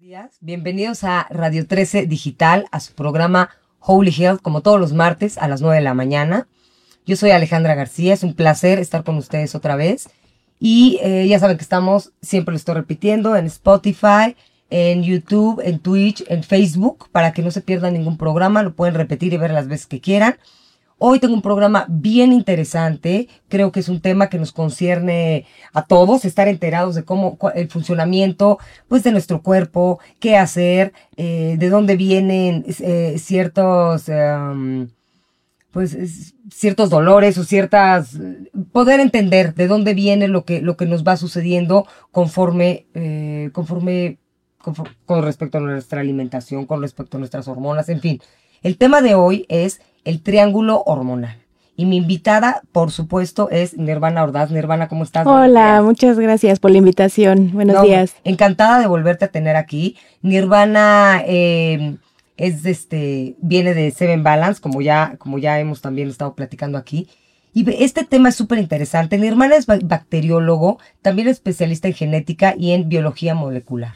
días. Bienvenidos a Radio 13 Digital, a su programa Holy Health, como todos los martes a las 9 de la mañana. Yo soy Alejandra García, es un placer estar con ustedes otra vez. Y eh, ya saben que estamos, siempre lo estoy repitiendo, en Spotify, en YouTube, en Twitch, en Facebook, para que no se pierdan ningún programa, lo pueden repetir y ver las veces que quieran. Hoy tengo un programa bien interesante, creo que es un tema que nos concierne a todos, estar enterados de cómo el funcionamiento pues de nuestro cuerpo, qué hacer, eh, de dónde vienen eh, ciertos em, pues ciertos dolores o ciertas poder entender de dónde viene lo que lo que nos va sucediendo conforme eh, conforme con respecto a nuestra alimentación, con respecto a nuestras hormonas, en fin. El tema de hoy es el triángulo hormonal. Y mi invitada, por supuesto, es Nirvana Ordaz. Nirvana, ¿cómo estás? Hola, muchas gracias por la invitación. Buenos días. Encantada de volverte a tener aquí. Nirvana eh, es este, viene de Seven Balance, como ya, como ya hemos también estado platicando aquí. Y este tema es súper interesante. Nirvana es bacteriólogo, también especialista en genética y en biología molecular.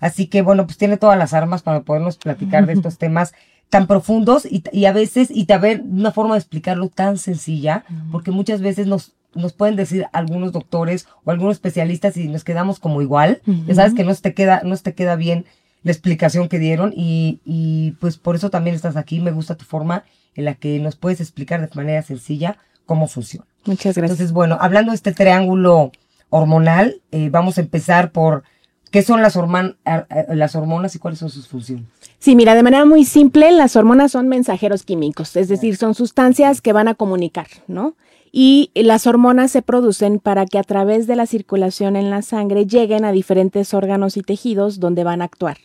Así que, bueno, pues tiene todas las armas para podernos platicar de estos temas tan profundos y, y a veces, y ver una forma de explicarlo tan sencilla, porque muchas veces nos, nos pueden decir algunos doctores o algunos especialistas y nos quedamos como igual, ya sabes que no te queda, no te queda bien la explicación que dieron y, y pues por eso también estás aquí, me gusta tu forma en la que nos puedes explicar de manera sencilla cómo funciona. Muchas gracias. Entonces, bueno, hablando de este triángulo hormonal, eh, vamos a empezar por qué son las, las hormonas y cuáles son sus funciones. Sí, mira, de manera muy simple, las hormonas son mensajeros químicos, es decir, son sustancias que van a comunicar, ¿no? Y las hormonas se producen para que a través de la circulación en la sangre lleguen a diferentes órganos y tejidos donde van a actuar.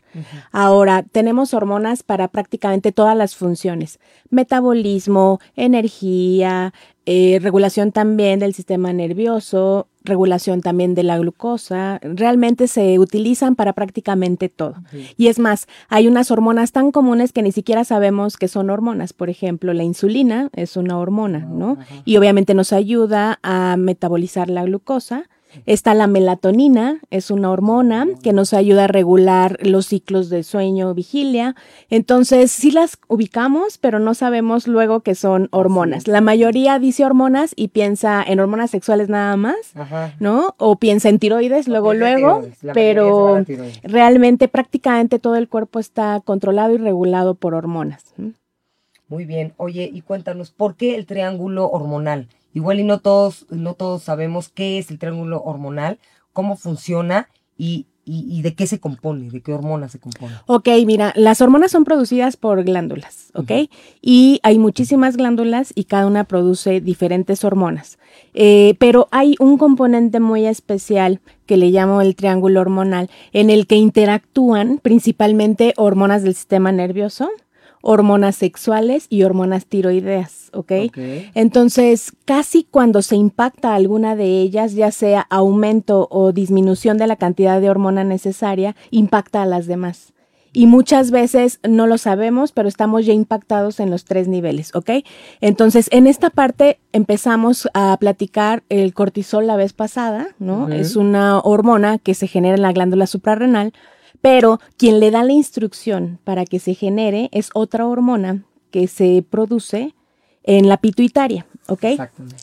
Ahora, tenemos hormonas para prácticamente todas las funciones, metabolismo, energía, eh, regulación también del sistema nervioso, regulación también de la glucosa, realmente se utilizan para prácticamente todo. Y es más, hay unas hormonas tan comunes que ni siquiera sabemos que son hormonas. Por ejemplo, la insulina es una hormona, ¿no? Y obviamente nos ayuda a metabolizar la glucosa Está la melatonina, es una hormona que nos ayuda a regular los ciclos de sueño, vigilia. Entonces, sí las ubicamos, pero no sabemos luego que son hormonas. La mayoría dice hormonas y piensa en hormonas sexuales nada más, ¿no? O piensa en tiroides, luego, luego, pero realmente prácticamente todo el cuerpo está controlado y regulado por hormonas. Muy bien. Oye, y cuéntanos, ¿por qué el triángulo hormonal? Igual y no todos, no todos sabemos qué es el triángulo hormonal, cómo funciona y, y, de qué se compone, de qué hormonas se compone. Ok, mira, las hormonas son producidas por glándulas, ¿ok? Y hay muchísimas glándulas y cada una produce diferentes hormonas. Eh, pero hay un componente muy especial que le llamo el triángulo hormonal, en el que interactúan principalmente hormonas del sistema nervioso, hormonas sexuales y hormonas tiroideas, ¿ok? Entonces, casi cuando se impacta alguna de ellas, ya sea aumento o disminución de la cantidad de hormona necesaria, impacta a las demás. Y muchas veces no lo sabemos, pero estamos ya impactados en los tres niveles, ¿ok? Entonces, en esta parte empezamos a platicar el cortisol la vez pasada, ¿no? Es una hormona que se genera en la glándula suprarrenal pero quien le da la instrucción para que se genere es otra hormona que se produce en la pituitaria, ¿ok?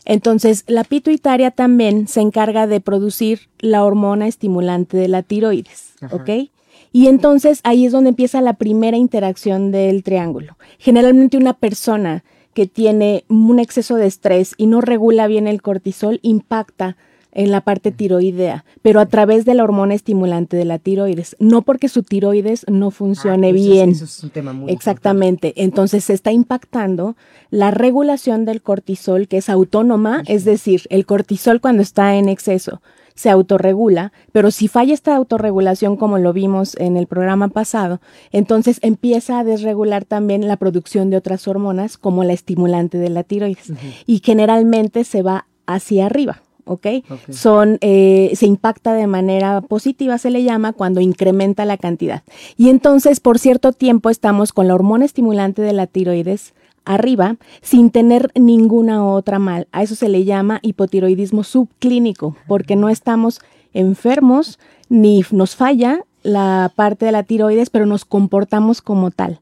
Entonces, la pituitaria también se encarga de producir la hormona estimulante de la tiroides, ¿ok? Y entonces ahí es donde empieza la primera interacción del triángulo. Generalmente una persona que tiene un exceso de estrés y no regula bien el cortisol impacta en la parte tiroidea, pero a través de la hormona estimulante de la tiroides, no porque su tiroides no funcione ah, bien. eso es un tema muy Exactamente. Entonces se está impactando la regulación del cortisol, que es autónoma, es decir, el cortisol cuando está en exceso se autorregula, pero si falla esta autorregulación, como lo vimos en el programa pasado, entonces empieza a desregular también la producción de otras hormonas, como la estimulante de la tiroides, y generalmente se va hacia arriba. ¿Ok? Son, eh, se impacta de manera positiva, se le llama, cuando incrementa la cantidad. Y entonces, por cierto tiempo, estamos con la hormona estimulante de la tiroides arriba sin tener ninguna otra mal. A eso se le llama hipotiroidismo subclínico, porque no estamos enfermos ni nos falla la parte de la tiroides, pero nos comportamos como tal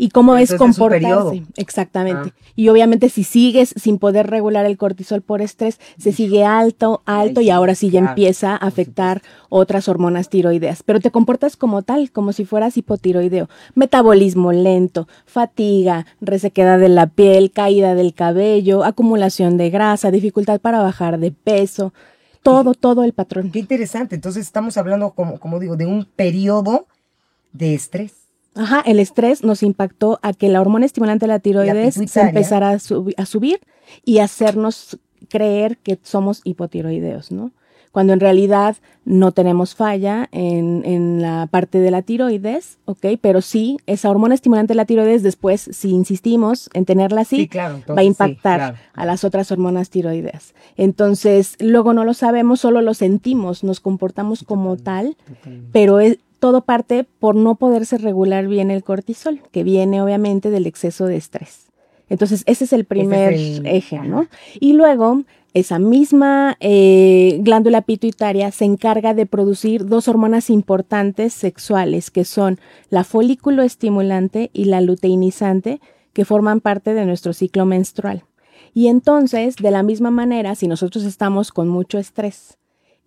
y cómo es comportarse. Exactamente. Ah. Y obviamente si sigues sin poder regular el cortisol por estrés, se sigue alto, alto y ahora sí ya empieza a afectar otras hormonas tiroideas. Pero te comportas como tal, como si fueras hipotiroideo. Metabolismo lento, fatiga, resequedad de la piel, caída del cabello, acumulación de grasa, dificultad para bajar de peso. Todo, todo el patrón. Qué interesante. Entonces estamos hablando, como, como digo, de un periodo de estrés. Ajá, el estrés nos impactó a que la hormona estimulante de la tiroides se empezara a, a, subir y hacernos creer que somos hipotiroideos, ¿no? Cuando en realidad no tenemos falla en, en, la parte de la tiroides, ¿ok? Pero sí, esa hormona estimulante de la tiroides después, si insistimos en tenerla así, va a impactar a las otras hormonas tiroideas. Entonces, luego no lo sabemos, solo lo sentimos, nos comportamos como tal, pero es, todo parte por no poderse regular bien el cortisol, que viene obviamente del exceso de estrés. Entonces, ese es el primer eje, ¿no? Y luego, esa misma eh, glándula pituitaria se encarga de producir dos hormonas importantes sexuales, que son la folículo estimulante y la luteinizante, que forman parte de nuestro ciclo menstrual. Y entonces, de la misma manera, si nosotros estamos con mucho estrés,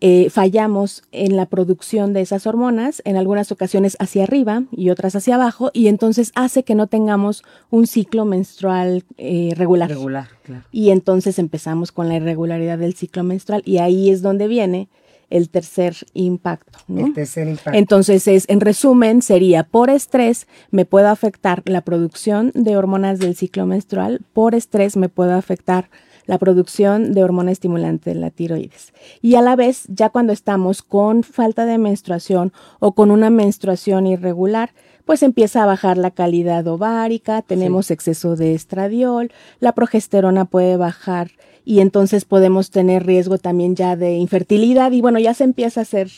eh, fallamos en la producción de esas hormonas, en algunas ocasiones hacia arriba y otras hacia abajo, y entonces hace que no tengamos un ciclo menstrual eh, regular. Regular, claro. Y entonces empezamos con la irregularidad del ciclo menstrual y ahí es donde viene el tercer impacto. El tercer impacto. Entonces, es, en resumen, sería por estrés me puede afectar la producción de hormonas del ciclo menstrual, por estrés me puede afectar la producción de hormona estimulante de la tiroides. Y a la vez, ya cuando estamos con falta de menstruación o con una menstruación irregular, pues empieza a bajar la calidad ovárica, tenemos exceso de estradiol, la progesterona puede bajar y entonces podemos tener riesgo también ya de infertilidad y bueno, ya se empieza a hacer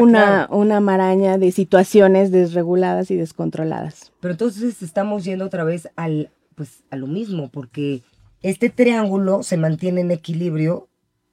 una, una maraña de situaciones desreguladas y descontroladas. Pero entonces estamos yendo otra vez al, pues, a lo mismo, porque este triángulo se mantiene en equilibrio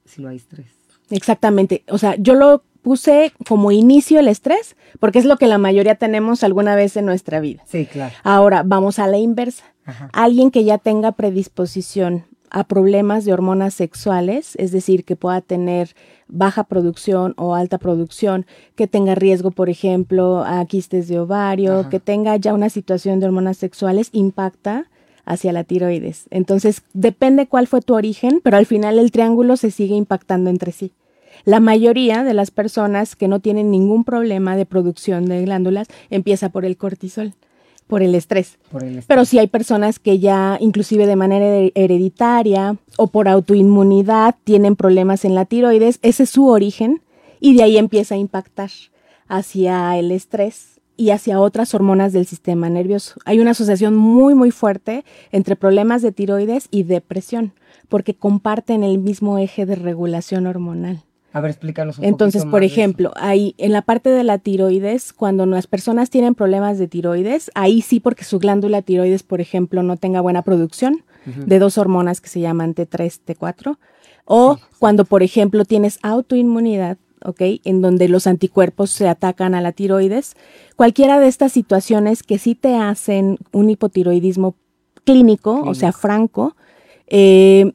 si no hay estrés. Exactamente. O sea, yo lo puse como inicio el estrés, porque es lo que la mayoría tenemos alguna vez en nuestra vida. Sí, claro. Ahora, vamos a la inversa. Alguien que ya tenga predisposición a problemas de hormonas sexuales, es decir, que pueda tener baja producción o alta producción, que tenga riesgo, por ejemplo, a quistes de ovario, que tenga ya una situación de hormonas sexuales, impacta hacia la tiroides. Entonces, depende cuál fue tu origen, pero al final el triángulo se sigue impactando entre sí. La mayoría de las personas que no tienen ningún problema de producción de glándulas empieza por el cortisol, por el estrés. Pero si hay personas que ya inclusive de manera hereditaria o por autoinmunidad tienen problemas en la tiroides, ese es su origen y de ahí empieza a impactar hacia el estrés y hacia otras hormonas del sistema nervioso. Hay una asociación muy, muy fuerte entre problemas de tiroides y depresión, porque comparten el mismo eje de regulación hormonal. A ver, explícanos un Entonces, por ejemplo, ahí en la parte de la tiroides, cuando las personas tienen problemas de tiroides, ahí sí porque su glándula tiroides, por ejemplo, no tenga buena producción de dos hormonas que se llaman T3, T4, o cuando, por ejemplo, tienes autoinmunidad, ¿ok? En donde los anticuerpos se atacan a la tiroides. Cualquiera de estas situaciones que sí te hacen un hipotiroidismo clínico, o sea, franco, eh,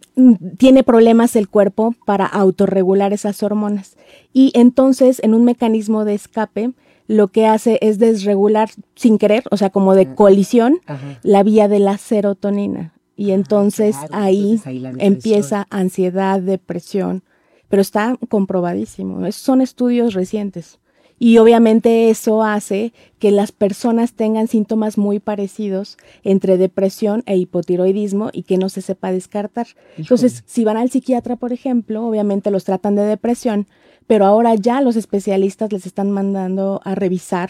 tiene problemas el cuerpo para autorregular esas hormonas. Y entonces, en un mecanismo de escape, lo que hace es desregular sin querer, o sea, como de colisión, la vía de la serotonina. Y ah, entonces, ahí, empieza ansiedad, depresión, pero está comprobadísimo. son estudios recientes. Y obviamente eso hace que las personas tengan síntomas muy parecidos entre depresión e hipotiroidismo y que no se sepa descartar. Entonces, si van al psiquiatra, por ejemplo, obviamente los tratan de depresión, pero ahora ya los especialistas les están mandando a revisar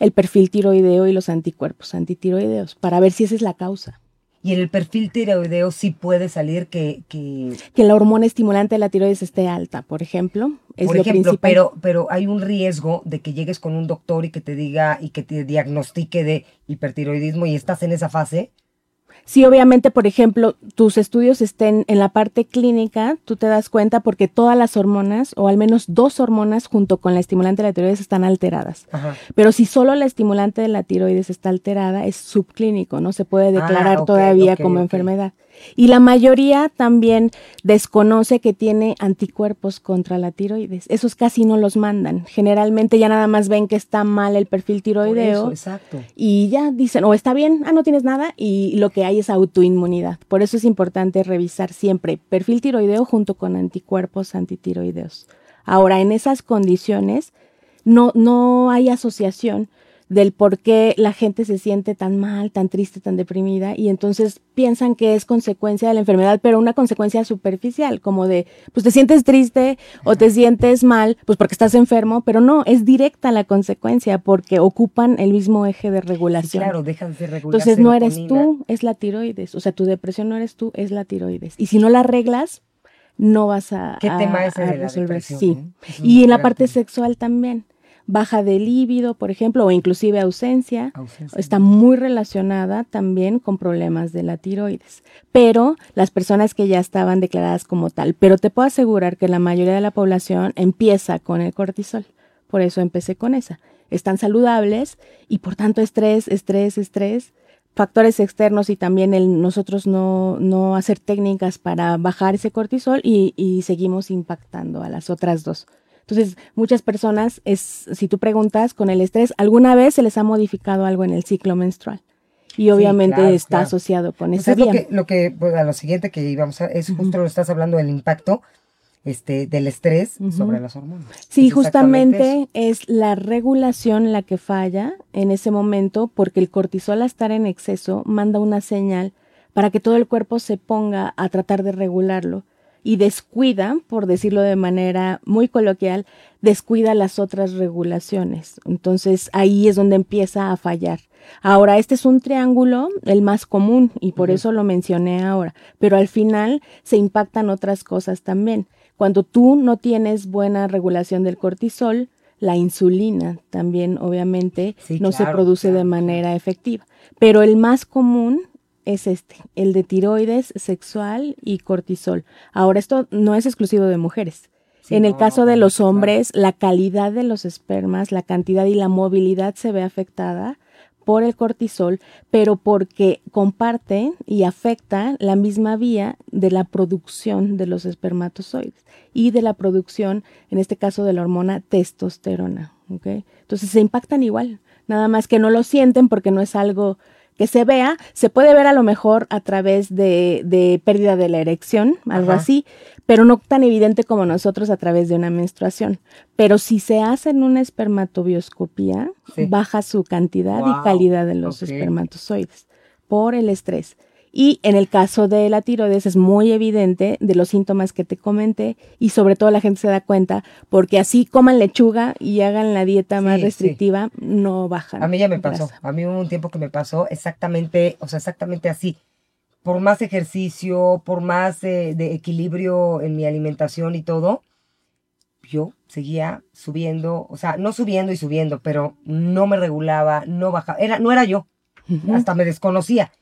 el perfil tiroideo y los anticuerpos antitiroideos para ver si esa es la causa. Y en el perfil tiroideo sí puede salir que... Que, la hormona estimulante de la tiroides esté alta, por ejemplo. Es por ejemplo, pero, pero hay un riesgo de que llegues con un doctor y que te diga y que te diagnostique de hipertiroidismo y estás en esa fase. Sí, obviamente, por ejemplo, tus estudios estén en la parte clínica, tú te das cuenta porque todas las hormonas, o al menos dos hormonas junto con la estimulante de la tiroides están alteradas. Pero si solo la estimulante de la tiroides está alterada, es subclínico, no se puede ah, declarar todavía como enfermedad. Y la mayoría también desconoce que tiene anticuerpos contra la tiroides. Esos casi no los mandan. Generalmente ya nada más ven que está mal el perfil tiroideo. exacto. Y ya dicen, o está bien, ah, no tienes nada, y lo que hay es autoinmunidad. Por eso es importante revisar siempre perfil tiroideo junto con anticuerpos antitiroideos. Ahora, en esas condiciones, no, no hay asociación del por qué la gente se siente tan mal, tan triste, tan deprimida, y entonces piensan que es consecuencia de la enfermedad, pero una consecuencia superficial, como de, pues te sientes triste o te sientes mal, pues porque estás enfermo, pero no, es directa la consecuencia, porque ocupan el mismo eje de regulación. claro, dejan de regular. Entonces no eres tú, es la tiroides, o sea, tu depresión no eres tú, es la tiroides. Y si no la arreglas, no vas a, ¿Qué tema es resolver. sí. Eh? Y en la parte sexual también baja de líbido, por ejemplo, o inclusive ausencia, está muy relacionada también con problemas de la tiroides. Pero las personas que ya estaban declaradas como tal, pero te puedo asegurar que la mayoría de la población empieza con el cortisol. Por eso empecé con esa. Están saludables y por tanto estrés, estrés, estrés, factores externos y también el nosotros no, no hacer técnicas para bajar ese cortisol y, y seguimos impactando a las otras dos. Entonces, muchas personas, es, si tú preguntas con el estrés, ¿alguna vez se les ha modificado algo en el ciclo menstrual? Y obviamente está asociado con pues esa Lo que, lo que pues, a lo siguiente que íbamos a, es justo lo estás hablando del impacto este, del estrés sobre las hormonas. Sí, justamente es la regulación la que falla en ese momento porque el cortisol al estar en exceso manda una señal para que todo el cuerpo se ponga a tratar de regularlo y descuida, por decirlo de manera muy coloquial, descuida las otras regulaciones. Entonces ahí es donde empieza a fallar. Ahora, este es un triángulo, el más común, y por eso lo mencioné ahora, pero al final se impactan otras cosas también. Cuando tú no tienes buena regulación del cortisol, la insulina también obviamente no se produce de manera efectiva. Pero el más común es este, el de tiroides, sexual y cortisol. Ahora, esto no es exclusivo de mujeres. en el caso de los hombres, la calidad de los espermas, la cantidad y la movilidad se ve afectada por el cortisol, pero porque comparte y afecta la misma vía de la producción de los espermatozoides y de la producción, en este caso, de la hormona testosterona. Entonces se impactan igual, nada más que no lo sienten porque no es algo que se vea, se puede ver a lo mejor a través de, de pérdida de la erección, algo así, pero no tan evidente como nosotros a través de una menstruación. Pero si se hace en una espermatobioscopía, baja su cantidad y calidad de los espermatozoides por el estrés. Y en el caso de la tiroides es muy evidente de los síntomas que te comenté y sobre todo la gente se da cuenta porque así coman lechuga y hagan la dieta más restrictiva, no bajan. A mí ya me pasó, a mí hubo un tiempo que me pasó exactamente, o sea, exactamente así. Por más ejercicio, por más eh, de equilibrio en mi alimentación y todo, yo seguía subiendo, o sea, no subiendo y subiendo, pero no me regulaba, no bajaba, era, no era yo, hasta me desconocía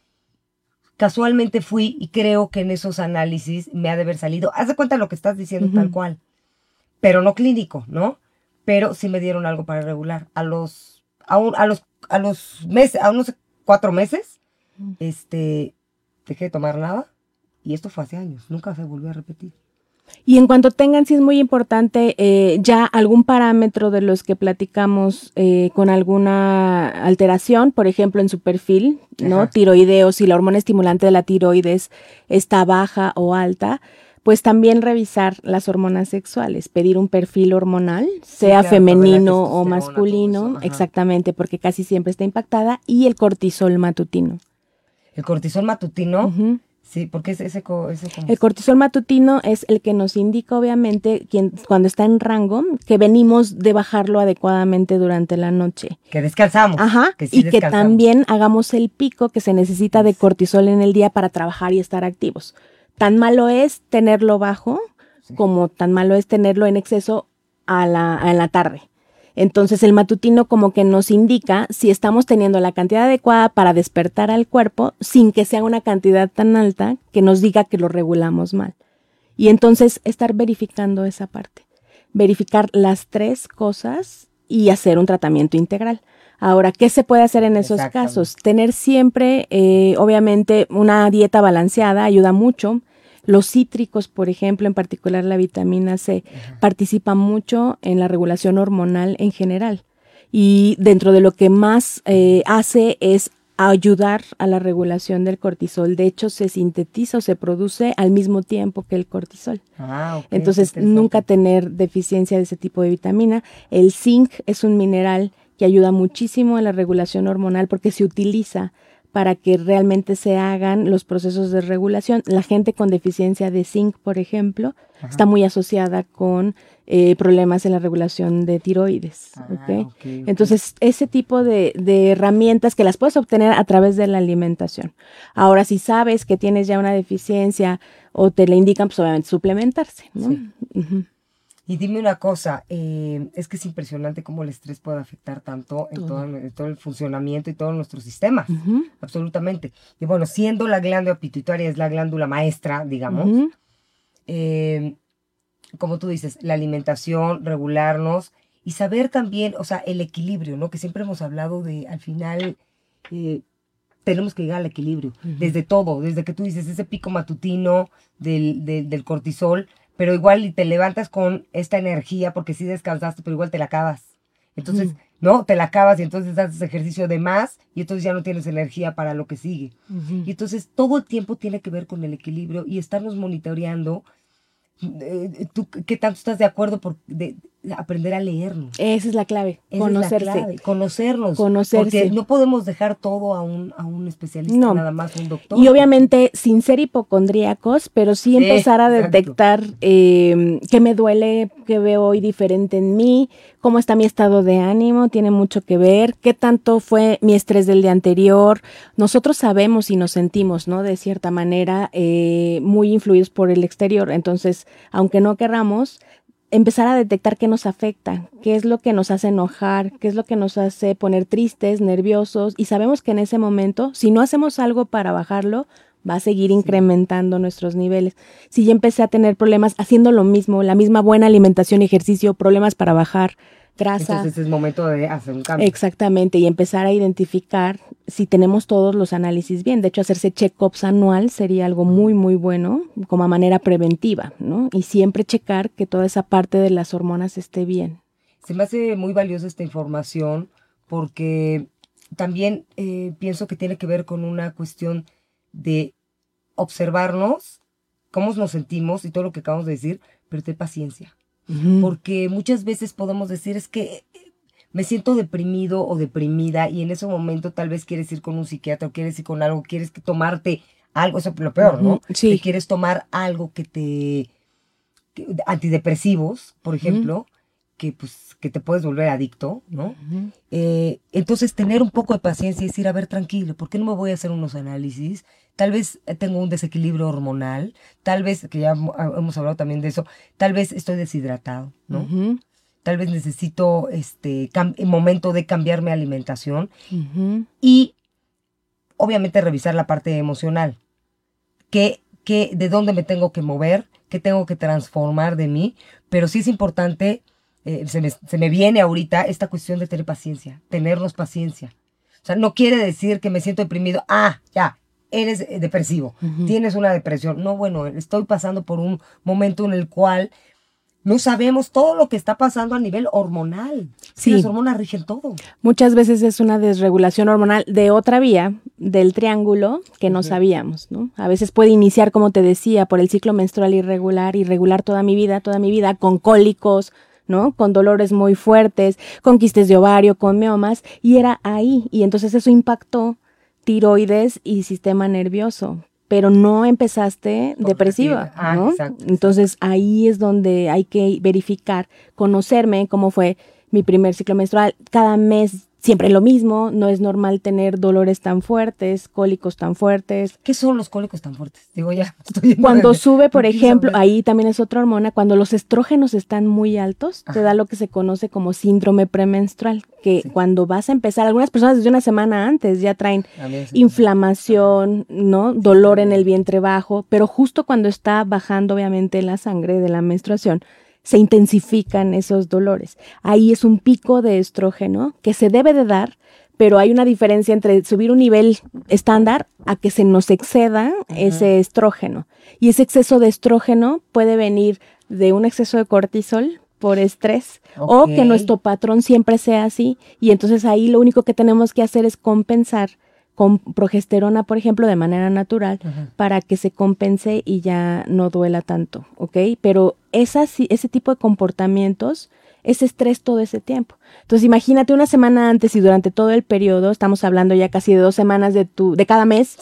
casualmente fui y creo que en esos análisis me ha de haber salido, haz de cuenta lo que estás diciendo tal cual, pero no clínico, ¿no? Pero sí me dieron algo para regular. A los, a, a los, a los meses, a unos cuatro meses, este, dejé de tomar nada y esto fue hace años, nunca se volvió a repetir. Y en cuanto tengan, sí es muy importante eh, ya algún parámetro de los que platicamos eh, con alguna alteración, por ejemplo, en su perfil, ¿no? Tiroideo, si la hormona estimulante de la tiroides está baja o alta, pues también revisar las hormonas sexuales, pedir un perfil hormonal, sea femenino o masculino, exactamente, porque casi siempre está impactada, y el cortisol matutino. El cortisol matutino Sí, porque ese, ese, El cortisol matutino es el que nos indica, obviamente, quien, cuando está en rango, que venimos de bajarlo adecuadamente durante la noche. Que descansamos. Ajá. y que también hagamos el pico que se necesita de cortisol en el día para trabajar y estar activos. Tan malo es tenerlo bajo como tan malo es tenerlo en exceso a la, a la tarde. Entonces el matutino como que nos indica si estamos teniendo la cantidad adecuada para despertar al cuerpo sin que sea una cantidad tan alta que nos diga que lo regulamos mal. Y entonces estar verificando esa parte, verificar las tres cosas y hacer un tratamiento integral. Ahora, ¿qué se puede hacer en esos casos? Tener siempre, eh, obviamente, una dieta balanceada ayuda mucho. Los cítricos, por ejemplo, en particular la vitamina C, participa mucho en la regulación hormonal en general. Y dentro de lo que más eh, hace es ayudar a la regulación del cortisol. De hecho, se sintetiza o se produce al mismo tiempo que el cortisol. Ah, Entonces, nunca tener deficiencia de ese tipo de vitamina. El zinc es un mineral que ayuda muchísimo en la regulación hormonal porque se utiliza para que realmente se hagan los procesos de regulación. La gente con deficiencia de zinc, por ejemplo, está muy asociada con eh, problemas en la regulación de tiroides. Ah, Entonces, ese tipo de, herramientas que las puedes obtener a través de la alimentación. Ahora, si sabes que tienes ya una deficiencia o te la indican, pues obviamente suplementarse. Y dime una cosa, eh, es que es impresionante cómo el estrés puede afectar tanto en todo, el funcionamiento y todos nuestros sistemas, absolutamente. Y bueno, siendo la glándula pituitaria es la glándula maestra, digamos, eh, como tú dices, la alimentación, regularnos y saber también, o sea, el equilibrio, ¿no? Que siempre hemos hablado de, al final, eh, tenemos que llegar al equilibrio, desde todo, desde que tú dices ese pico matutino del, del cortisol, pero igual te levantas con esta energía porque sí descansaste, pero igual te la acabas. Entonces, ¿no? Te la acabas y entonces haces ejercicio de más y entonces ya no tienes energía para lo que sigue. Y entonces todo el tiempo tiene que ver con el equilibrio y estarnos monitoreando eh, ¿Tú qué tanto estás de acuerdo por de, aprender a leernos? Esa es la clave, conocerse. conocernos. Porque no podemos dejar todo a un, a un especialista, nada más un doctor. Y obviamente sin ser hipocondríacos, pero sí empezar a detectar eh, qué me duele, qué veo hoy diferente en mí, cómo está mi estado de ánimo, tiene mucho que ver, qué tanto fue mi estrés del día anterior. Nosotros sabemos y nos sentimos, ¿no? De cierta manera, eh, muy influidos por el exterior. Entonces, aunque no querramos, empezar a detectar qué nos afecta, qué es lo que nos hace enojar, qué es lo que nos hace poner tristes, nerviosos, y sabemos que en ese momento, si no hacemos algo para bajarlo, va a seguir incrementando nuestros niveles. Si ya empecé a tener problemas haciendo lo mismo, la misma buena alimentación y ejercicio, problemas para bajar grasa. Entonces es momento de hacer un cambio. Exactamente, y empezar a identificar si tenemos todos los análisis bien. De hecho, hacerse check-ups anual sería algo muy, muy bueno como manera preventiva, ¿no? Y siempre checar que toda esa parte de las hormonas esté bien. Se me hace muy valiosa esta información porque también eh, pienso que tiene que ver con una cuestión de observarnos, cómo nos sentimos y todo lo que acabamos de decir, pero ten paciencia. Porque muchas veces podemos decir es que eh, me siento deprimido o deprimida y en ese momento tal vez quieres ir con un psiquiatra o quieres ir con algo, quieres que tomarte algo, eso es lo peor, ¿no? Sí. Que quieres tomar algo que te... antidepresivos, por ejemplo, que pues que te puedes volver adicto, ¿no? Eh, entonces tener un poco de paciencia y decir, a ver, tranquilo, ¿por qué no me voy a hacer unos análisis? Tal vez tengo un desequilibrio hormonal, tal vez, que ya hemos hablado también de eso, tal vez estoy deshidratado, ¿no? Tal vez necesito este momento de cambiar mi alimentación y obviamente revisar la parte emocional. ¿Qué, qué, ¿De dónde me tengo que mover? ¿Qué tengo que transformar de mí? Pero sí es importante eh, se, me, se, me, viene ahorita esta cuestión de tener paciencia, tenernos paciencia. O sea, no quiere decir que me siento deprimido, ah, ya, eres depresivo, tienes una depresión. No, bueno, estoy pasando por un momento en el cual no sabemos todo lo que está pasando a nivel hormonal. Sí. Las hormonas rigen todo. Muchas veces es una desregulación hormonal de otra vía, del triángulo, que no sabíamos, ¿no? A veces puede iniciar, como te decía, por el ciclo menstrual irregular, irregular toda mi vida, toda mi vida, con cólicos, ¿no? Con dolores muy fuertes, con quistes de ovario, con miomas, y era ahí. Y entonces eso impactó tiroides y sistema nervioso, pero no empezaste depresiva, ah, ¿no? entonces ahí es donde hay que verificar, conocerme cómo fue mi primer ciclo menstrual. Cada mes siempre lo mismo, no es normal tener dolores tan fuertes, cólicos tan fuertes. ¿Qué son los cólicos tan fuertes? Digo, ya. Estoy cuando sube, por ejemplo, ahí también es otra hormona, cuando los estrógenos están muy altos, te da lo que se conoce como síndrome premenstrual, que cuando vas a empezar, algunas personas desde una semana antes ya traen inflamación, ¿no? Dolor en el vientre bajo, pero justo cuando está bajando obviamente la sangre de la menstruación, se intensifican esos dolores. Ahí es un pico de estrógeno que se debe de dar, pero hay una diferencia entre subir un nivel estándar a que se nos exceda ese estrógeno. Y ese exceso de estrógeno puede venir de un exceso de cortisol por estrés o que nuestro patrón siempre sea así y entonces ahí lo único que tenemos que hacer es compensar con progesterona, por ejemplo, de manera natural, para que se compense y ya no duela tanto, ¿ok? Pero esas, ese tipo de comportamientos es estrés todo ese tiempo. Entonces, imagínate una semana antes y durante todo el periodo, estamos hablando ya casi de dos semanas de tu, de cada mes,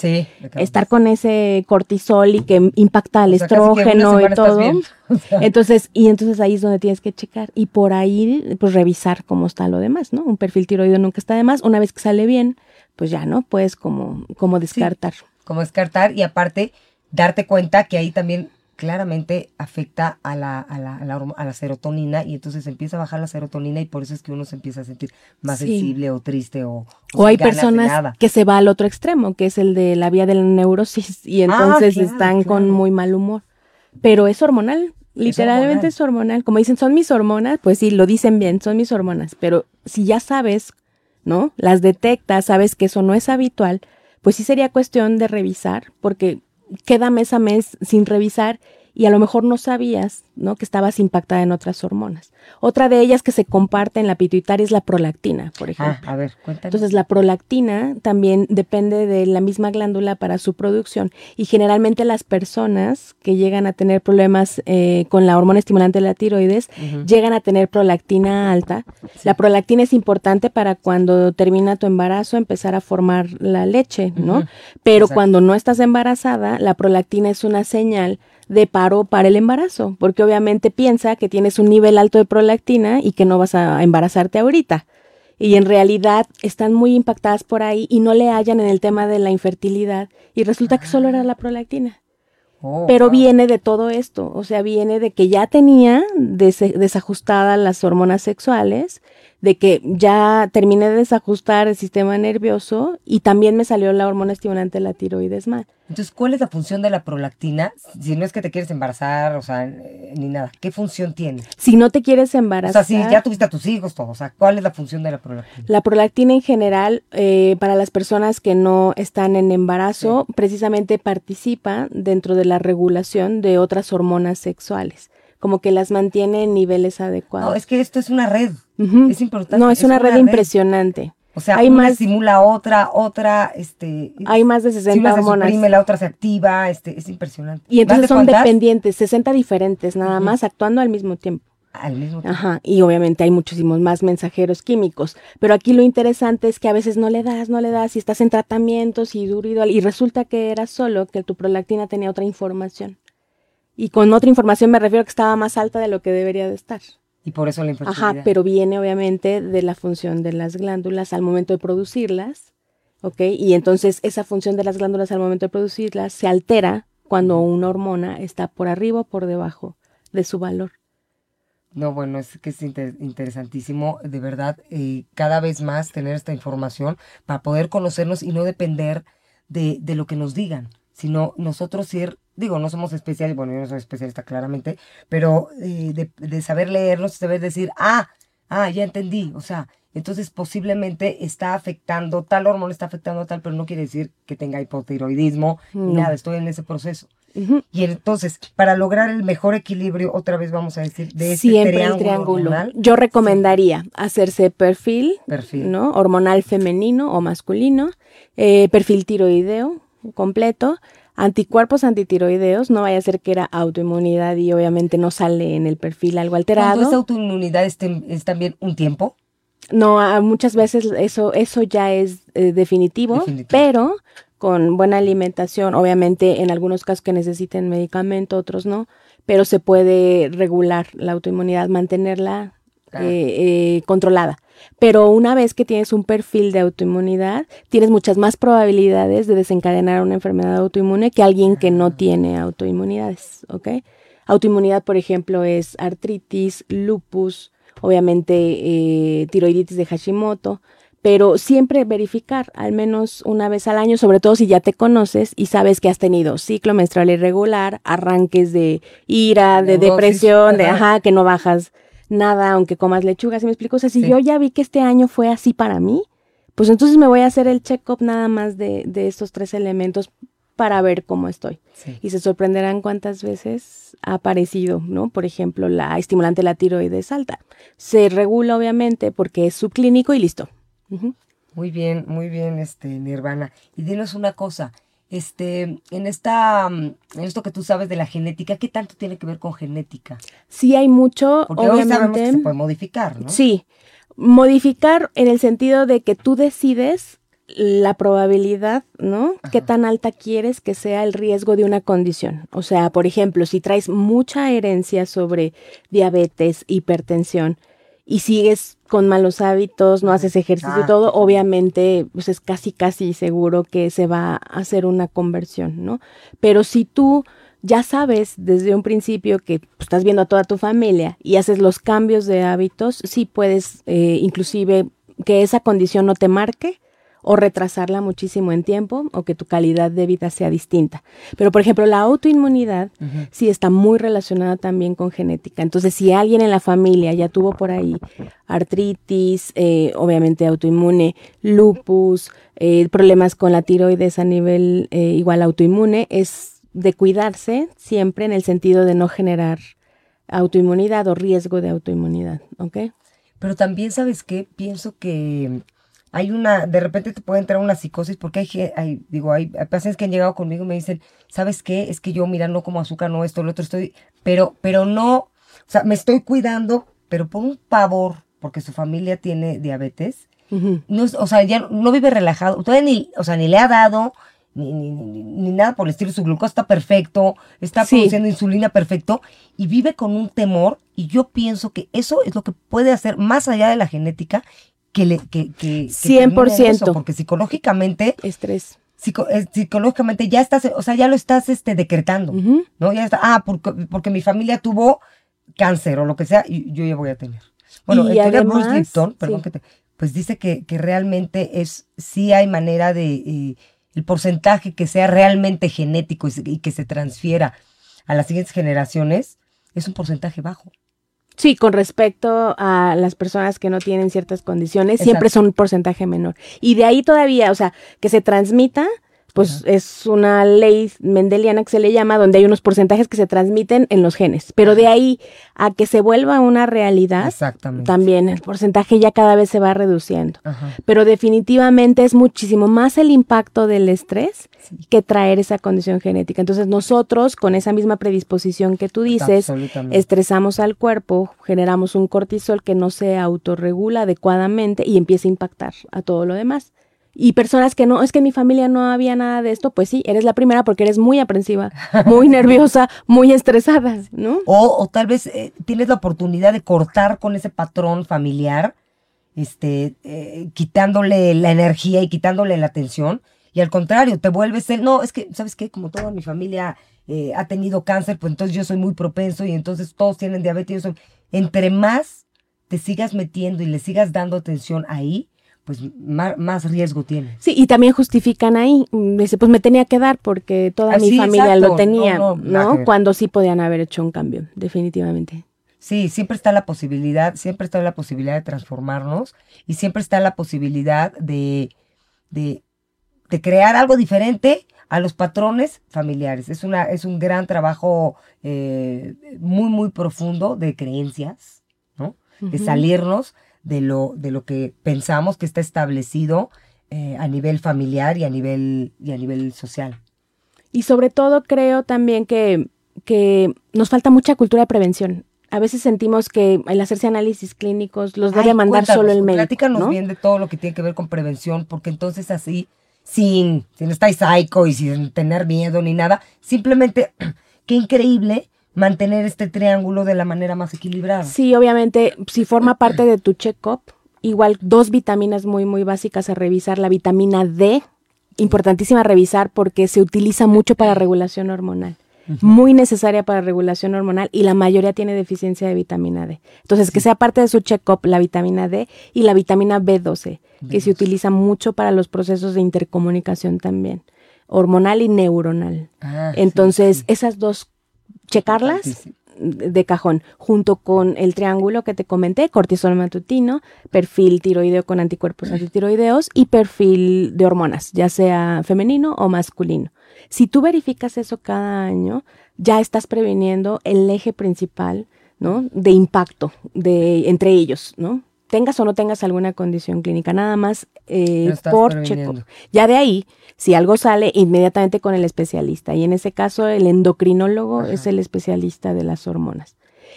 estar con ese cortisol y que impacta al estrógeno y todo. Entonces, y entonces ahí es donde tienes que checar y por ahí, pues revisar cómo está lo demás, ¿no? Un perfil tiroideo nunca está de más. Una vez que sale bien, pues ya, ¿no? Puedes como, como descartar. como descartar y aparte darte cuenta que ahí también claramente afecta a la, a, la, a, la, serotonina y entonces empieza a bajar la serotonina y por eso es que uno se empieza a sentir más sensible o triste o... O, hay personas que se va al otro extremo, que es el de la vía de la neurosis y ah, entonces están con muy mal humor. Pero es hormonal, literalmente es hormonal. Como dicen, son mis hormonas, pues sí, lo dicen bien, son mis hormonas, pero si ya sabes ¿no? Las detectas, sabes que eso no es habitual, pues sí sería cuestión de revisar, porque queda mes a mes sin revisar y a lo mejor no sabías, ¿no? Que estabas impactada en otras hormonas. Otra de ellas que se comparte en la pituitaria es la prolactina, por ah, ejemplo. Ah, a ver, cuéntame. Entonces, la prolactina también depende de la misma glándula para su producción y generalmente las personas que llegan a tener problemas eh, con la hormona estimulante de la tiroides llegan a tener prolactina alta. La prolactina es importante para cuando termina tu embarazo empezar a formar la leche, ¿no? Pero cuando no estás embarazada, la prolactina es una señal de paro para el embarazo, porque obviamente piensa que tienes un nivel alto de prolactina y que no vas a embarazarte ahorita. Y en realidad están muy impactadas por ahí y no le hallan en el tema de la infertilidad y resulta que solo era la prolactina. Oh, Pero viene de todo esto, o sea, viene de que ya tenía desajustadas las hormonas sexuales, de que ya terminé de desajustar el sistema nervioso y también me salió la hormona estimulante de la tiroides mal. Entonces, ¿cuál es la función de la prolactina? Si no es que te quieres embarazar, o sea, ni nada, ¿qué función tiene? Si no te quieres embarazar. O sea, si ya tuviste a tus hijos, todo, o sea, ¿cuál es la función de la prolactina? La prolactina en general, eh, para las personas que no están en embarazo, precisamente participa dentro de la regulación de otras hormonas sexuales como que las mantiene en niveles adecuados. No, es que esto es una red. Es importante. No, es, una, red, impresionante. O sea, hay una más, estimula otra, otra, este... Hay más de 60 si una hormonas. Se suprime, la otra se activa, este, es impresionante. Y entonces son dependientes, 60 diferentes nada más, actuando al mismo tiempo. Al mismo tiempo. Ajá, y obviamente hay muchísimos más mensajeros químicos, pero aquí lo interesante es que a veces no le das, no le das, y estás en tratamientos y duro y, y resulta que era solo que tu prolactina tenía otra información. Y con otra información me refiero a que estaba más alta de lo que debería de estar. Y por eso la infertilidad. Ajá, pero viene obviamente de la función de las glándulas al momento de producirlas, ¿ok? Y entonces esa función de las glándulas al momento de producirlas se altera cuando una hormona está por arriba o por debajo de su valor. No, bueno, es que es interesantísimo, de verdad, eh, cada vez más tener esta información para poder conocernos y no depender de, de lo que nos digan, sino nosotros ser digo, no somos especiales, bueno, yo no soy especialista claramente, pero eh, de, de, saber leerlos, saber decir, ah, ah, ya entendí, o sea, entonces posiblemente está afectando, tal hormona está afectando a tal, pero no quiere decir que tenga hipotiroidismo, ni nada, estoy en ese proceso. Y entonces, para lograr el mejor equilibrio, otra vez vamos a decir, de este Siempre triángulo, yo recomendaría hacerse perfil, perfil, ¿no? Hormonal femenino o masculino, eh, perfil tiroideo completo, anticuerpos antitiroideos, no vaya a ser que era autoinmunidad y obviamente no sale en el perfil algo alterado. ¿Cuándo es autoinmunidad es, también un tiempo? No, muchas veces eso, eso ya es eh, definitivo, pero con buena alimentación, obviamente en algunos casos que necesiten medicamento, otros no, pero se puede regular la autoinmunidad, mantenerla eh, eh, controlada. Pero una vez que tienes un perfil de autoinmunidad, tienes muchas más probabilidades de desencadenar una enfermedad autoinmune que alguien que no tiene autoinmunidades, ¿ok? Autoinmunidad, por ejemplo, es artritis, lupus, obviamente eh, tiroiditis de Hashimoto, pero siempre verificar al menos una vez al año, sobre todo si ya te conoces y sabes que has tenido ciclo menstrual irregular, arranques de ira, de depresión, de ajá, que no bajas nada aunque comas lechuga, ¿sí me explico? O sea, si yo ya vi que este año fue así para mí, pues entonces me voy a hacer el check-up nada más de, de estos tres elementos para ver cómo estoy. Y se sorprenderán cuántas veces ha aparecido, ¿no? Por ejemplo, la estimulante de la tiroides alta. Se regula obviamente porque es subclínico y listo. Muy bien, muy bien, este Nirvana. Y dinos una cosa, este, en esta, en esto que tú sabes de la genética, ¿qué tanto tiene que ver con genética? Sí, hay mucho. Porque obviamente. hoy sabemos que se puede modificar, ¿no? Sí, modificar en el sentido de que tú decides la probabilidad, ¿no? ¿Qué tan alta quieres que sea el riesgo de una condición? O sea, por ejemplo, si traes mucha herencia sobre diabetes, hipertensión y sigues con malos hábitos, no haces ejercicio y todo, obviamente pues es casi casi seguro que se va a hacer una conversión, ¿no? Pero si tú ya sabes desde un principio que pues, estás viendo a toda tu familia y haces los cambios de hábitos, sí puedes eh, inclusive que esa condición no te marque o retrasarla muchísimo en tiempo o que tu calidad de vida sea distinta. Pero, por ejemplo, la autoinmunidad sí está muy relacionada también con genética. Entonces, si alguien en la familia ya tuvo por ahí artritis, eh, obviamente autoinmune, lupus, eh, problemas con la tiroides a nivel eh, igual autoinmune, es de cuidarse siempre en el sentido de no generar autoinmunidad o riesgo de autoinmunidad, ¿ok? Pero también, ¿sabes qué? Pienso que hay una, de repente te puede entrar una psicosis porque hay, hay digo, hay, pacientes que han llegado conmigo y me dicen, ¿sabes qué? Es que yo, mira, no como azúcar, no esto, lo otro, estoy, pero, pero no, o sea, me estoy cuidando, pero por un pavor, porque su familia tiene diabetes, no, o sea, ya no vive relajado, todavía ni, o sea, ni le ha dado, ni, ni, ni, nada por el estilo, su glucosa está perfecto, está produciendo insulina perfecto, y vive con un temor, y yo pienso que eso es lo que puede hacer, más allá de la genética, que le que, que, 100%. porque psicológicamente estrés. Eh, psicológicamente ya estás o sea ya lo estás este decretando no ya está ah porque, porque mi familia tuvo cáncer o lo que sea y yo ya voy a tener. Bueno además, Bruce Lipton perdón que te, pues dice que, que realmente es sí hay manera de eh, el porcentaje que sea realmente genético y, y que se transfiera a las siguientes generaciones es un porcentaje bajo Sí, con respecto a las personas que no tienen ciertas condiciones, siempre son un porcentaje menor. Y de ahí todavía, o sea, que se transmita, pues es una ley mendeliana que se le llama, donde hay unos porcentajes que se transmiten en los genes. Pero de ahí a que se vuelva una realidad, también el porcentaje ya cada vez se va reduciendo. Pero definitivamente es muchísimo más el impacto del estrés que traer esa condición genética. Entonces nosotros, con esa misma predisposición que tú dices, estresamos al cuerpo, generamos un cortisol que no se autorregula adecuadamente y empieza a impactar a todo lo demás. Y personas que no, es que en mi familia no había nada de esto, pues sí, eres la primera porque eres muy aprensiva, muy nerviosa, muy estresada, ¿no? O, tal vez eh, tienes la oportunidad de cortar con ese patrón familiar, este, eh, quitándole la energía y quitándole la atención. Y al contrario, te vuelves el, no, es que, ¿sabes qué? Como toda mi familia eh, ha tenido cáncer, pues entonces yo soy muy propenso y entonces todos tienen diabetes. Entre más te sigas metiendo y le sigas dando atención ahí, pues más, riesgo tiene. Sí, y también justifican ahí, dice, pues me tenía que dar porque toda mi familia lo tenía, ¿no? Cuando sí podían haber hecho un cambio, definitivamente. Sí, siempre está la posibilidad, siempre está la posibilidad de transformarnos y siempre está la posibilidad de, de, crear algo diferente a los patrones familiares. Es, una, es un gran trabajo eh, muy, muy profundo de creencias, ¿no? De salirnos de lo, de lo que pensamos que está establecido eh, a nivel familiar y a nivel, y a nivel social. Y sobre todo creo también que, que nos falta mucha cultura de prevención. A veces sentimos que el hacerse análisis clínicos los debe mandar solo el médico. Platícanos bien de todo lo que tiene que ver con prevención, porque entonces así, sin, sin estar psycho y sin tener miedo ni nada, simplemente, qué increíble mantener este triángulo de la manera más equilibrada. Sí, obviamente, si forma parte de tu check-up, igual dos vitaminas muy, muy básicas a revisar. La vitamina D, importantísima a revisar porque se utiliza mucho para regulación hormonal. Muy necesaria para regulación hormonal y la mayoría tiene deficiencia de vitamina D. Entonces, que sea parte de su check-up la vitamina D y la vitamina B12, que se utiliza mucho para los procesos de intercomunicación también, hormonal y neuronal. Ah, sí, Entonces, sí. esas dos, checarlas de cajón, junto con el triángulo que te comenté, cortisol matutino, perfil tiroideo con anticuerpos antitiroideos y perfil de hormonas, ya sea femenino o masculino. Si tú verificas eso cada año, ya estás previniendo el eje principal, ¿no? De impacto de, entre ellos, ¿no? Tengas o no tengas alguna condición clínica, nada más eh, por checo. Ya de ahí, si algo sale, inmediatamente con el especialista. Y en ese caso, el endocrinólogo Ajá. es el especialista de las hormonas.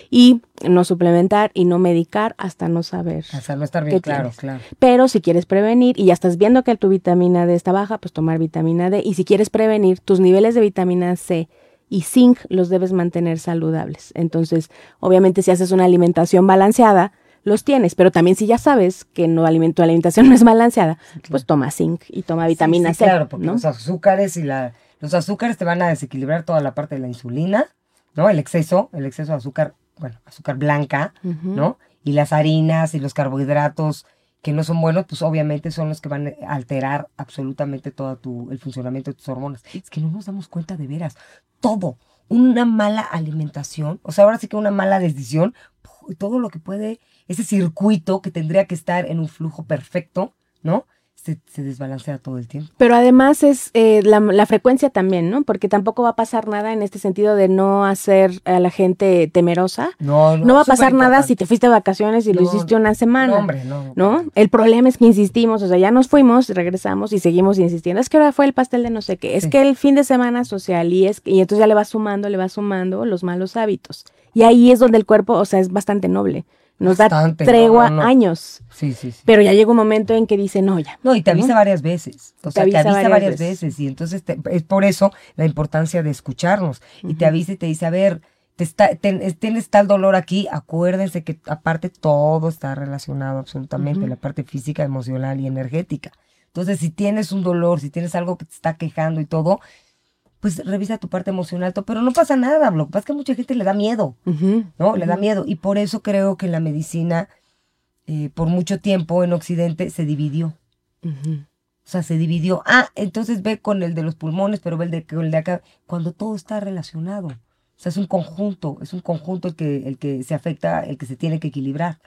Y no suplementar y no medicar hasta no saber. Sea, no estar bien ¿Qué claro, claro. Pero si quieres prevenir y ya estás viendo que tu vitamina D está baja, pues tomar vitamina D. Y si quieres prevenir, tus niveles de vitamina C y zinc los debes mantener saludables. Entonces, obviamente, si haces una alimentación balanceada, los tienes. Pero también si ya sabes que no aliment- tu alimentación no es balanceada, pues toma zinc y toma vitamina Sí, sí, C. Claro, porque ¿no? los azúcares y la, los azúcares te van a desequilibrar toda la parte de la insulina, ¿no? El exceso, el exceso de azúcar, bueno, azúcar blanca. ¿no? Y las harinas y los carbohidratos que no son buenos, pues obviamente son los que van a alterar absolutamente todo tu, el funcionamiento de tus hormonas. Es que no nos damos cuenta de veras. Todo. Una mala alimentación, o sea, ahora sí que una mala decisión, todo lo que puede, ese circuito que tendría que estar en un flujo perfecto, ¿no? Se, se desbalancea todo el tiempo. Pero además es eh, la, la frecuencia también, ¿no? Porque tampoco va a pasar nada en este sentido de no hacer a la gente temerosa. No, No, va a pasar nada si te fuiste de vacaciones y lo No, hiciste una semana. No, hombre, no. ¿no? El problema es que insistimos, o sea, ya nos fuimos, regresamos y seguimos insistiendo. Es que ahora fue el pastel de no sé qué, es Sí. que el fin de semana social y es que- y entonces ya le vas sumando, le vas sumando los malos hábitos. Y ahí es donde el cuerpo, o sea, es bastante noble. Nos Bastante, da tregua no, no, no. años, Sí, sí, sí. pero ya llega un momento en que dice, "No, ya." No, y te avisa varias veces. O Te sea, te avisa avisa, varias varias, veces. veces. Y entonces te- es por eso la importancia de escucharnos. Y te avisa y te dice, a ver, te está, tienes tal dolor aquí, acuérdense que aparte todo está relacionado absolutamente, Ujú. la parte física, emocional y energética. Entonces, si tienes un dolor, si tienes algo que te está quejando y todo, pues revisa tu parte emocional, pero no pasa nada, lo que pasa es que a mucha gente le da miedo. ¿no? Le da miedo. Y por eso creo que la medicina, eh, por mucho tiempo en Occidente, se dividió. O sea, se dividió. Ah, entonces ve con el de los pulmones, pero ve el de, con el de acá. Cuando todo está relacionado. O sea, es un conjunto, es un conjunto el que, el que se afecta, el que se tiene que equilibrar.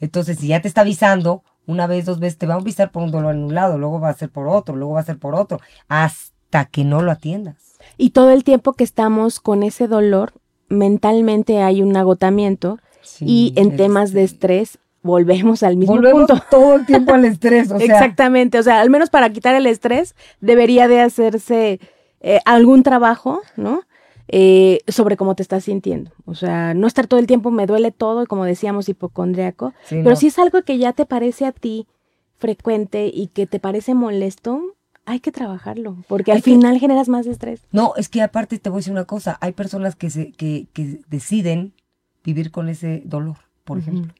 Entonces, si ya te está avisando, una vez, dos veces, te va a avisar por un dolor en un lado, luego va a ser por otro, luego va a ser por otro, hasta que no lo atiendas. Y todo el tiempo que estamos con ese dolor, mentalmente hay un agotamiento y en temas de estrés volvemos al mismo Volvemos punto. todo el tiempo al estrés, o sea. Exactamente, o sea, al menos para quitar el estrés debería de hacerse eh, algún trabajo, ¿no? Eh, sobre cómo te estás sintiendo. O sea, no estar todo el tiempo me duele todo y como decíamos hipocondriaco, Sí, pero no. si es algo que ya te parece a ti frecuente y que te parece molesto, hay que trabajarlo, porque al Hay que- final generas más estrés. No, es que aparte te voy a decir una cosa, hay personas que, se, que, que deciden vivir con ese dolor, por ejemplo.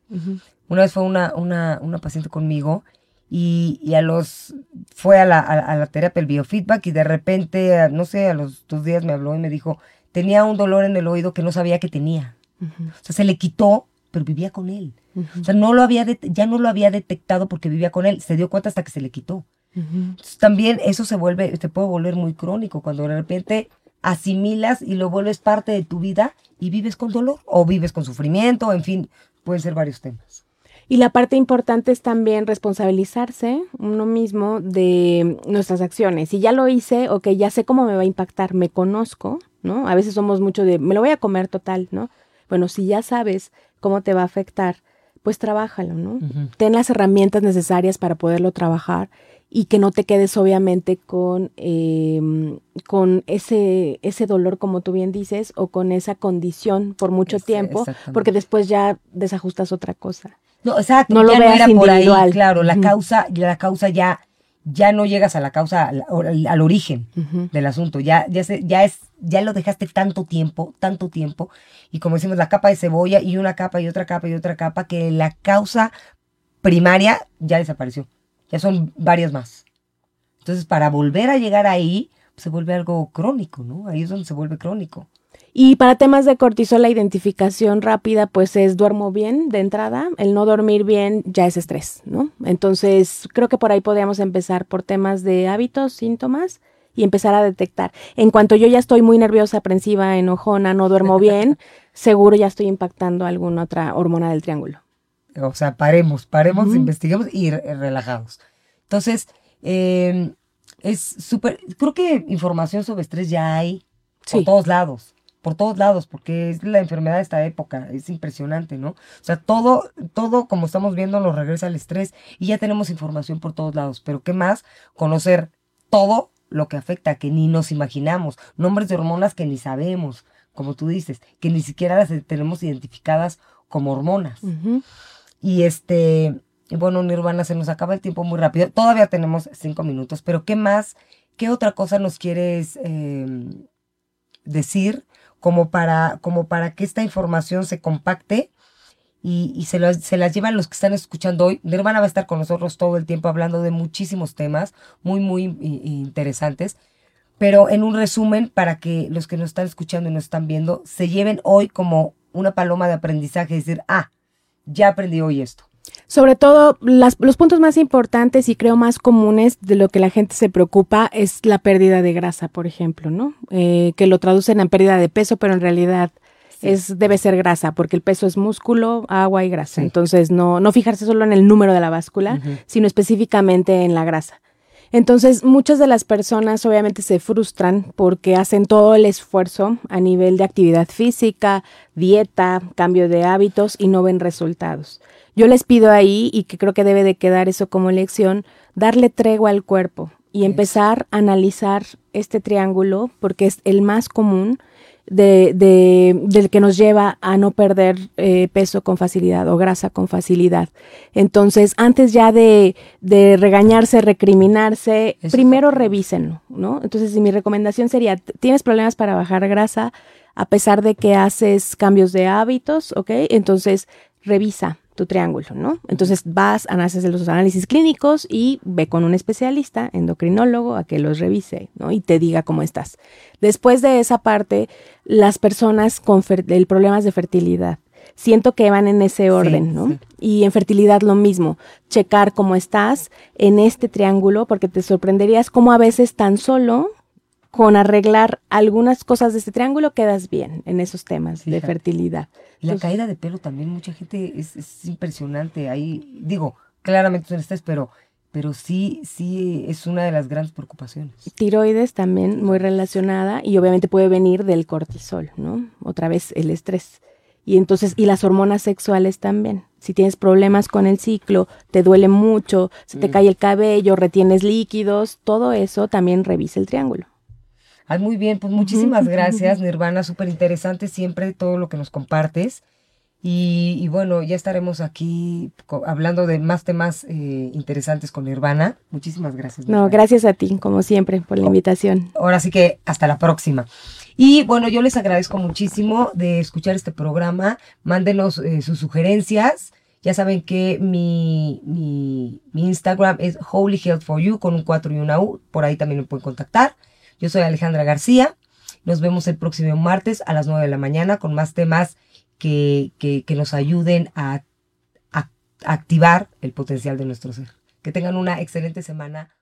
Una vez fue una, una, una paciente conmigo y, y a los, fue a la, a, a la terapia, el biofeedback y de repente, a- no sé, a los dos días me habló y me dijo, tenía un dolor en el oído que no sabía que tenía. O sea, se le quitó, pero vivía con él. O sea, no lo había ya no lo había detectado porque vivía con él, se dio cuenta hasta que se le quitó. También eso se vuelve, se puede volver muy crónico cuando de repente asimilas y lo vuelves parte de tu vida y vives con dolor o vives con sufrimiento, en fin, pueden ser varios temas. Y la parte importante es también responsabilizarse uno mismo de nuestras acciones. Si ya lo hice, ok, ya sé cómo me va a impactar, me conozco, ¿no? A veces somos mucho de, me lo voy a comer total, ¿no? Bueno, si ya sabes cómo te va a afectar, pues trabájalo, ¿no? Ten las herramientas necesarias para poderlo trabajar y que no te quedes obviamente con, eh, con ese, ese dolor, como tú bien dices, o con esa condición por mucho Ese- tiempo, porque después ya desajustas otra cosa. No, exacto, No lo ya veas era por ahí, claro, la causa, la causa ya, ya no llegas a la causa, al, al origen del asunto. Ya, ya, se, ya, es, ya lo dejaste tanto tiempo, tanto tiempo. Y como decimos, la capa de cebolla y una capa y otra capa y otra capa, que la causa primaria ya desapareció. Ya son varias más. Entonces, para volver a llegar ahí, pues, se vuelve algo crónico, ¿no? Ahí es donde se vuelve crónico. Y para temas de cortisol, la identificación rápida, pues es duermo bien de entrada. El no dormir bien ya es estrés, ¿no? Entonces, creo que por ahí podríamos empezar por temas de hábitos, síntomas y empezar a detectar. En cuanto yo ya estoy muy nerviosa, aprensiva, enojona, no duermo bien, seguro ya estoy impactando alguna otra hormona del triángulo. O sea, paremos, paremos, Ujú. investiguemos y re- relajados. Entonces, eh, es súper, creo que información sobre estrés ya hay por Sí. todos lados, por todos lados, porque es la enfermedad de esta época, es impresionante, ¿no? O sea, todo, todo como estamos viendo nos regresa al estrés y ya tenemos información por todos lados, pero ¿qué más? Conocer todo lo que afecta, que ni nos imaginamos, nombres de hormonas que ni sabemos, como tú dices, que ni siquiera las tenemos identificadas como hormonas. Ujú. Y este, bueno, Nirvana, se nos acaba el tiempo muy rápido. Todavía tenemos cinco minutos, pero ¿qué más? ¿Qué otra cosa nos quieres eh, decir como para, como para que esta información se compacte y, y se, lo- se las llevan los que están escuchando hoy? Nirvana va a estar con nosotros todo el tiempo hablando de muchísimos temas muy, muy interesantes. Pero en un resumen, para que los que nos están escuchando y nos están viendo se lleven hoy como una paloma de aprendizaje, decir, ah, ya aprendí hoy esto. Sobre todo, las- los puntos más importantes y creo más comunes de lo que la gente se preocupa es la pérdida de grasa, por ejemplo, ¿no? Eh, que lo traducen en pérdida de peso, pero en realidad es debe ser grasa, porque el peso es músculo, agua y grasa. Sí. Entonces, no, no fijarse solo en el número de la báscula, sino específicamente en la grasa. Entonces, muchas de las personas obviamente se frustran porque hacen todo el esfuerzo a nivel de actividad física, dieta, cambio de hábitos y no ven resultados. Yo les pido ahí, y que creo que debe de quedar eso como lección, darle tregua al cuerpo y empezar a analizar este triángulo porque es el más común de, de- del que nos lleva a no perder eh, peso con facilidad o grasa con facilidad. Entonces, antes ya de, de regañarse, recriminarse, Eso primero revísenlo, ¿no? Entonces, mi recomendación sería, ¿tienes problemas para bajar grasa a pesar de que haces cambios de hábitos, ok? Entonces, revisa tu triángulo, ¿no? Entonces vas, haces los análisis clínicos y ve con un especialista, endocrinólogo, a que los revise, ¿no? Y te diga cómo estás. Después de esa parte, las personas con problemas de fertilidad, siento que van en ese orden, ¿no? sí. Y en fertilidad lo mismo, checar cómo estás en este triángulo, porque te sorprenderías cómo a veces tan solo con arreglar algunas cosas de este triángulo quedas bien en esos temas de fertilidad. Y la Entonces- caída de pelo también, mucha gente es, es impresionante. Ahí, digo, claramente son estrés, pero, pero sí, sí es una de las grandes preocupaciones. Tiroides también muy relacionada y obviamente puede venir del cortisol, ¿no? Otra vez el estrés. Y entonces, y las hormonas sexuales también. Si tienes problemas con el ciclo, te duele mucho, se te Mm. cae el cabello, retienes líquidos, todo eso también revisa el triángulo. Ay, muy bien, pues muchísimas gracias, Nirvana, súper interesante siempre todo lo que nos compartes. Y, y bueno, ya estaremos aquí hablando de más temas eh, interesantes con Nirvana. Muchísimas gracias. No, Nirvana. gracias a ti, como siempre, por la invitación. Ahora sí que hasta la próxima. Y bueno, yo les agradezco muchísimo de escuchar este programa. Mándenos eh, sus sugerencias. Ya saben que mi, mi, mi Instagram es Holy Health for You con un 4 y una U. Por ahí también me pueden contactar. Yo soy Alejandra García. Nos vemos el próximo martes a las 9 de la mañana con más temas que, que, nos ayuden a, a activar el potencial de nuestro ser. Que tengan una excelente semana.